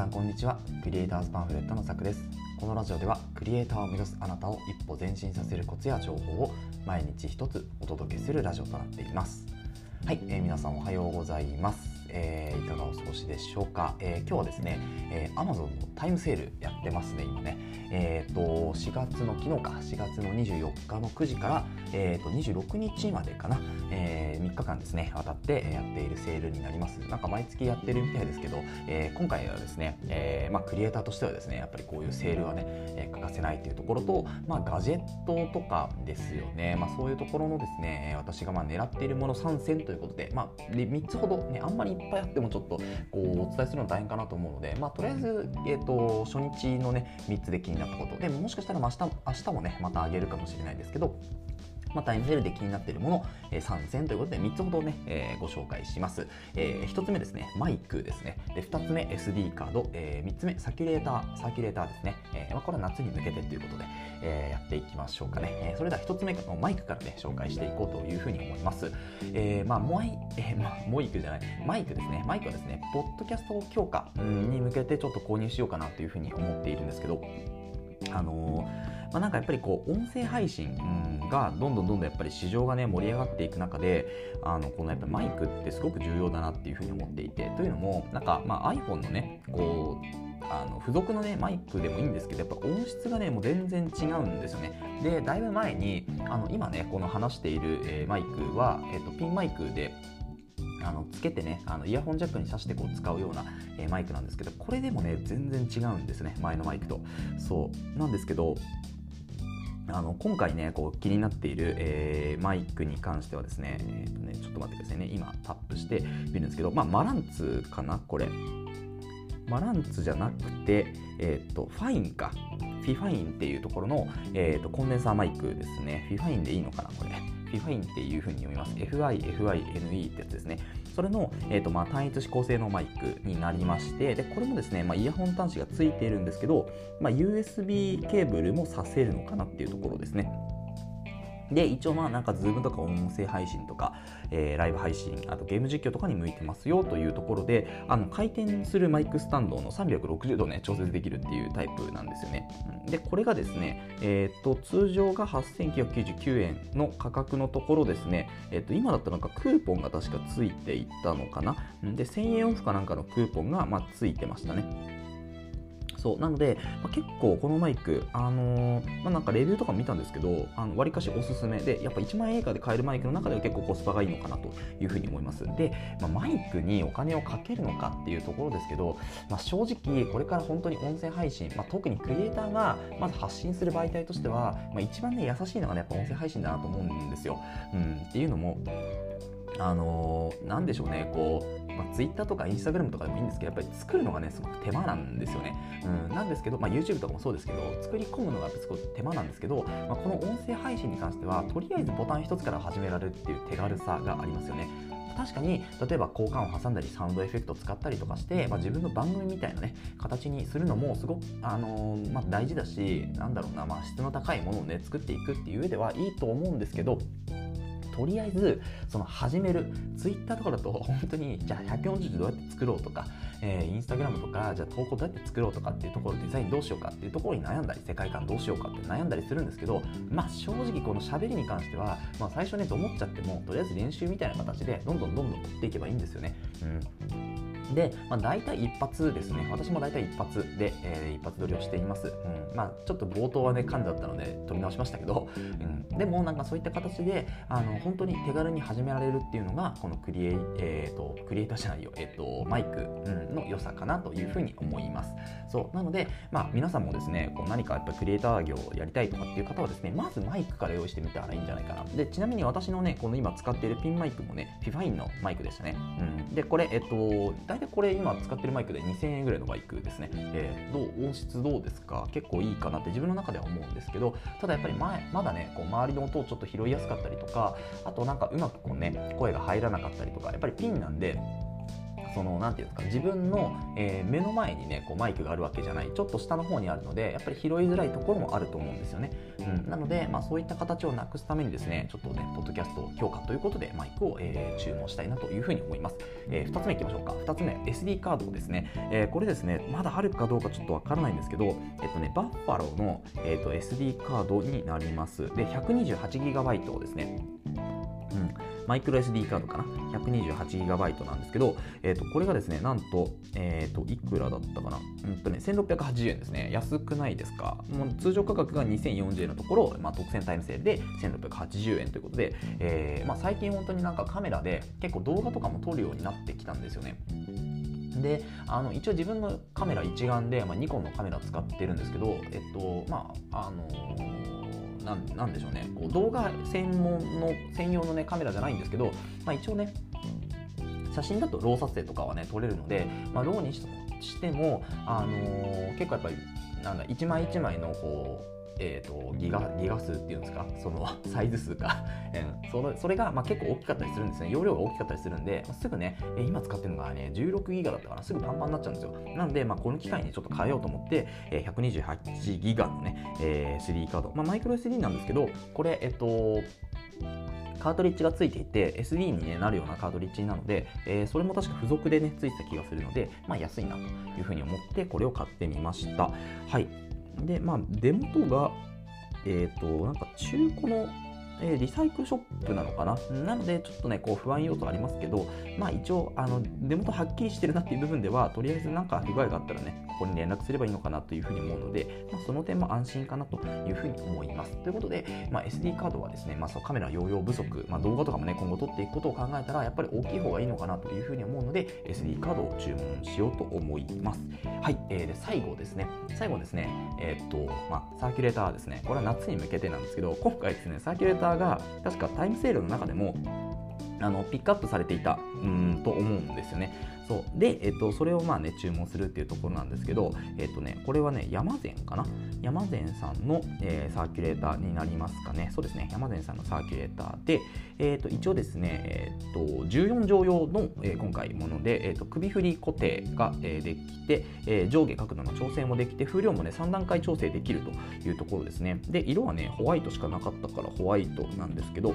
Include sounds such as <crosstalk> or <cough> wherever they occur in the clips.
さんこんにちは。クリエイターズパンフレットのさくです。このラジオではクリエイターを目指すあなたを一歩前進させるコツや情報を毎日一つお届けするラジオとなっています。はい、えー、皆さんおはようございます。えー、いかがお過ごしでしょうか、えー、今日はですね、えー、Amazon のタイムセールやってますね今ね。えっ、ー、と4月の昨日か。4月の24日の9時から、えー、と26日までかな、えー、3日間ですね当たってやっているセールになります。なんか毎月やってるみたいですけど、えー、今回はですね、えーまあ、クリエイターとしてはですねやっぱりこういうセールはね、えー、欠かせないというところと、まあ、ガジェットとかですよね、まあ、そういうところのですね私がまあ狙っているもの3選ということで、まあ、3つほどねあんまりっぱいあって。もちょっとこうお伝えするの大変かなと思うので、まあ、とりあえず、えーと、初日のね3つで気になったこと。でもしかしたら明日明日もねまたあげるかもしれないですけどまあ、タイムセールで気になっているもの、えー、3選ということで3つほどね、えー、ご紹介します、えー、1つ目ですねマイクですね。で2つ目 SD カード、えー、3つ目サキュレーター。サーキュレーターですね、えーまあ、これは夏に向けてということで、えー、やっていきましょうかね、えー、それでは1つ目のマイクからね紹介していこうというふうに思います、えーまあモイえーまあ、モイクじゃない。マイクですね。マイクはですねポッドキャスト強化に向けてちょっと購入しようかなというふうに思っているんですけどあのーまあ、なんかやっぱりこう音声配信がどんどんどんどんやっぱり市場がね盛り上がっていく中であのこのやっぱマイクってすごく重要だなっていうふうに思っていてというのもなんかまあ iPhone のねこうあの付属のねマイクでもいいんですけどやっぱ音質がねもう全然違うんですよね。でだいぶ前にあの今ねこの話している、えー、マイクは、えーと、ピンマイクであのつけてねあのイヤホンジャックに挿してこう使うような、えー、マイクなんですけどこれでもね全然違うんですね前のマイクと。そう。なんですけどあの今回ねこう気になっている、えー、マイクに関してはですね,、えーとねちょっと待ってくださいね。今タップして見るんですけど、まあ、マランツかな？これ。マランツじゃなくて、えーと、ファインか。フィファインっていうところの、えーと、コンデンサーマイクですね。フィファインでいいのかな？これ。フィファインっていうふうに読みます。FIFINE ってやつですね。それの、えーとまあ、単一指向性のマイクになりましてでこれもですね、まあ、イヤホン端子がついているんですけど、まあ、USB ケーブルもさせるのかなっていうところですね。で、一応まあなんか Zoom とか音声配信とか、えー、ライブ配信、あとゲーム実況とかに向いてますよというところで、あの回転するマイクスタンドの360度ね、調節できるっていうタイプなんですよね。で、これがですね、えっ、と、通常が8999円の価格のところですね、えっ、と、今だったらなんかクーポンが確かついていったのかな。で、1000円オフかなんかのクーポンがまあついてましたね。そうなので、まあ、結構このマイク、あのー、まあ、なんかレビューとか見たんですけどわりかしおすすめ。でやっぱ1万円以下で買えるマイクの中では結構コスパがいいのかなというふうに思います。で、まあ、マイクにお金をかけるのかっていうところですけど、まあ、正直これから本当に音声配信、まあ、特にクリエイターがまず発信する媒体としては、まあ、一番ね優しいのがねやっぱ音声配信だなと思うんですよ、うん、っていうのもあのー、でしょうねこう、まあ、Twitter とか Instagram とかでもいいんですけどやっぱり作るのがねすごく手間なんですよね、うん、なんですけど、まあ、YouTube とかもそうですけど作り込むのがすごく手間なんですけど、まあ、この音声配信に関してはとりあえずボタン一つから始められるっていう手軽さがありますよね。確かに例えば交換を挟んだりサウンドエフェクトを使ったりとかして、まあ、自分の番組みたいなね形にするのもすごく、あのー、まあ、大事だしなんだろうな、まあ、質の高いものをね作っていくっていう上ではいいと思うんですけどとりあえずその始めるツイッターとかだと本当にじゃあ140字どうやって作ろうとか、えー、インスタグラムとかじゃあ投稿どうやって作ろうとかっていうところデザインどうしようかっていうところに悩んだり世界観どうしようかって悩んだりするんですけどまあ正直この喋りに関しては、まあ、最初ねと思っちゃってもとりあえず練習みたいな形でどんどんどんどん取っていけばいいんですよね。うんで、まあ、大体一発ですね。私も大体一発で、えー、一発撮りをしています。うん、まあ、ちょっと冒頭はね、噛んじゃったので撮り直しましたけど、うん、でもなんかそういった形で、あの、本当に手軽に始められるっていうのが、このクリエイ、えーと、クリエイターじゃないよ、え、ー、と、マイク、うん、の良さかなというふうに思います。そう。なので、まあ、皆さんもですね、こう何かやっぱクリエイター業をやりたいとかっていう方はですね、まずマイクから用意してみたらいいんじゃないかな。で、ちなみに私のね、この今使っているピンマイクもね、フィファインのマイクでしたね。うん。で、これ、えっ、ー、と、体これ今使ってるマイクで2000円ぐらいのマイクですね、えー、どう音質どうですか？結構いいかなって自分の中では思うんですけどただやっぱり前まだねこう周りの音をちょっと拾いやすかったりとかあとなんかうまくこうね声が入らなかったりとかやっぱりピンなんでそのなんていうんですか自分の、えー、目の前にねこうマイクがあるわけじゃないちょっと下の方にあるのでやっぱり拾いづらいところもあると思うんですよね、うん、なので、まあ、そういった形をなくすためにですねちょっとねポッドキャスト強化ということでマイクを、えー、注文したいなというふうに思います、えー、2つ目いきましょうか。2つ目 SD カードですね、えー、これですねまだあるかどうかちょっとわからないんですけどえっとねバッファローの、えーと、SD カードになります。で 128GB をですねマイクロ SD カードかな？128GB なんですけど、えー、とこれがですねなんと,、えー、といくらだったかな、うんとね、1680円ですね。安くないですか？もう通常価格が2040円のところ、まあ、特選タイムセールで1680円ということで、えーまあ、最近本当になんかカメラで結構動画とかも撮るようになってきたんですよね。であの一応自分のカメラ一眼で、まあ、ニコンのカメラ使ってるんですけどえっとまああのーなんなんでしょうね。こう動画専門の専用の、ね、カメラじゃないんですけど、まあ、一応ね写真だとロー撮影とかはね撮れるので、まあ、ローにししても、あの、結構やっぱりなんだ一枚一枚のこうえーと、ギガギガ数っていうんですか？その <laughs> サイズ数か、<laughs> うん、そのそれが、まあ、結構大きかったりするんですね。容量が大きかったりするんで、すぐね、え今使ってるのがね16ギガだったからすぐパンパンになっちゃうんですよ。なんで、まあ、この機会にちょっと変えようと思って、え128ギガのね、えー、3カード、まあ、マイクロ SD なんですけどこれえっとカートリッジがついていて SD に、ね、なるようなカートリッジなので、えー、それも確か付属でねついてた気がするので、まあ、安いなというふうに思ってこれを買ってみました。はい。でまあ出元がえっ、ー、となんか中古のえ、リサイクルショップなのかな？なのでちょっとねこう不安要素ありますけどまあ一応あの出元はっきりしてるなっていう部分ではとりあえずなんか不具合があったらねここに連絡すればいいのかなというふうに思うので、まあ、その点も安心かなというふうに思います。ということで、まあ、SD カードはですね、まあ、そカメラ容量不足、まあ、動画とかもね今後撮っていくことを考えたらやっぱり大きい方がいいのかなというふうに思うので SD カードを注文しようと思います。はい、えー、で最後ですね。最後ですねえー、っとまあサーキュレーターですね。これは夏に向けてなんですけど今回ですねサーキュレーターが確かタイムセールの中でもあのピックアップされていたうんと思うんですよね。そう。で、えっと、それをまあね注文するっていうところなんですけど、えっとね、これはね山善かな？山善さんの、えー、サーキュレーターになりますかね。そうですね。山善さんのサーキュレーターで、えっと、一応ですね、えっと、14畳用の、えー、今回もので、えっと、首振り固定が、えー、できて、えー、上下角度の調整もできて風量もね3段階調整できるというところですね。で色はねホワイトしかなかったからホワイトなんですけど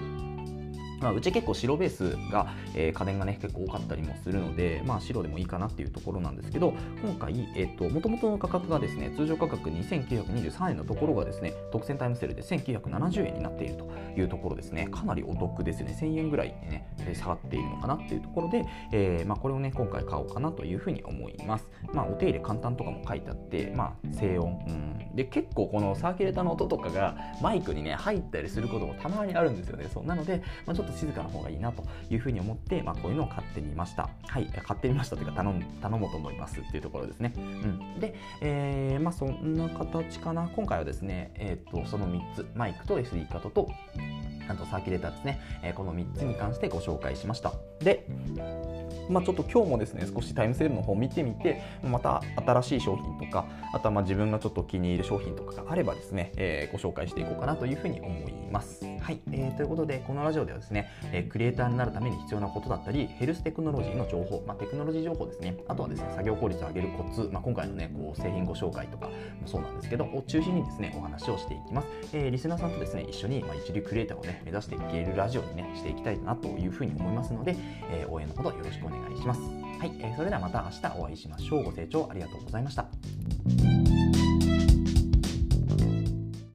まあ、うち結構白ベースが、えー、家電がね結構多かったりもするので、まあ、白でもいいかなっていうところなんですけど今回、えーと、元々の価格がですね通常価格2923円のところがですね特選タイムセールで1970円になっているというところですね。かなりお得ですね。1000円ぐらいね下がっているのかなっていうところで、えーまあ、これをね今回買おうかなというふうに思います、まあ、お手入れ簡単とかも書いてあって、まあ、静音、うん、で結構このサーキュレーターの音とかがマイクにね入ったりすることもたまにあるんですよね。そう。なので、まあ、ちょっとょっと静かな方がいいなというふうに思って、まあ、こういうのを買ってみました。はい、買ってみましたというか頼頼もうと思いますっていうところですね。うん、で、えー、まあそんな形かな。今回はですね、え、ー、とその3つ、マイクと SD カードとあとサーキュレーターですね、えー、この3つに関してご紹介しました。で、まあ、ちょっと今日もですね少しタイムセールの方を見てみてまた新しい商品とかあとはまあ自分がちょっと気に入る商品とかがあればですね、えー、ご紹介していこうかなというふうに思います。はい、えー、ということでこのラジオではですね、えー、クリエイターになるために必要なことだったりヘルステクノロジーの情報、まあ、テクノロジー情報ですねあとはですね作業効率を上げるコツ、まあ、今回のねこう製品ご紹介とかもそうなんですけどを中心にですねお話をしていきます。えー、リスナーさんとですね一緒に、まあ、一流クリエイターをね目指していけるラジオにねしていきたいなというふうに思いますので、えー、応援のほどよろしくお願いします。はい、えー、それではまた明日お会いしましょう。ご清聴ありがとうございました。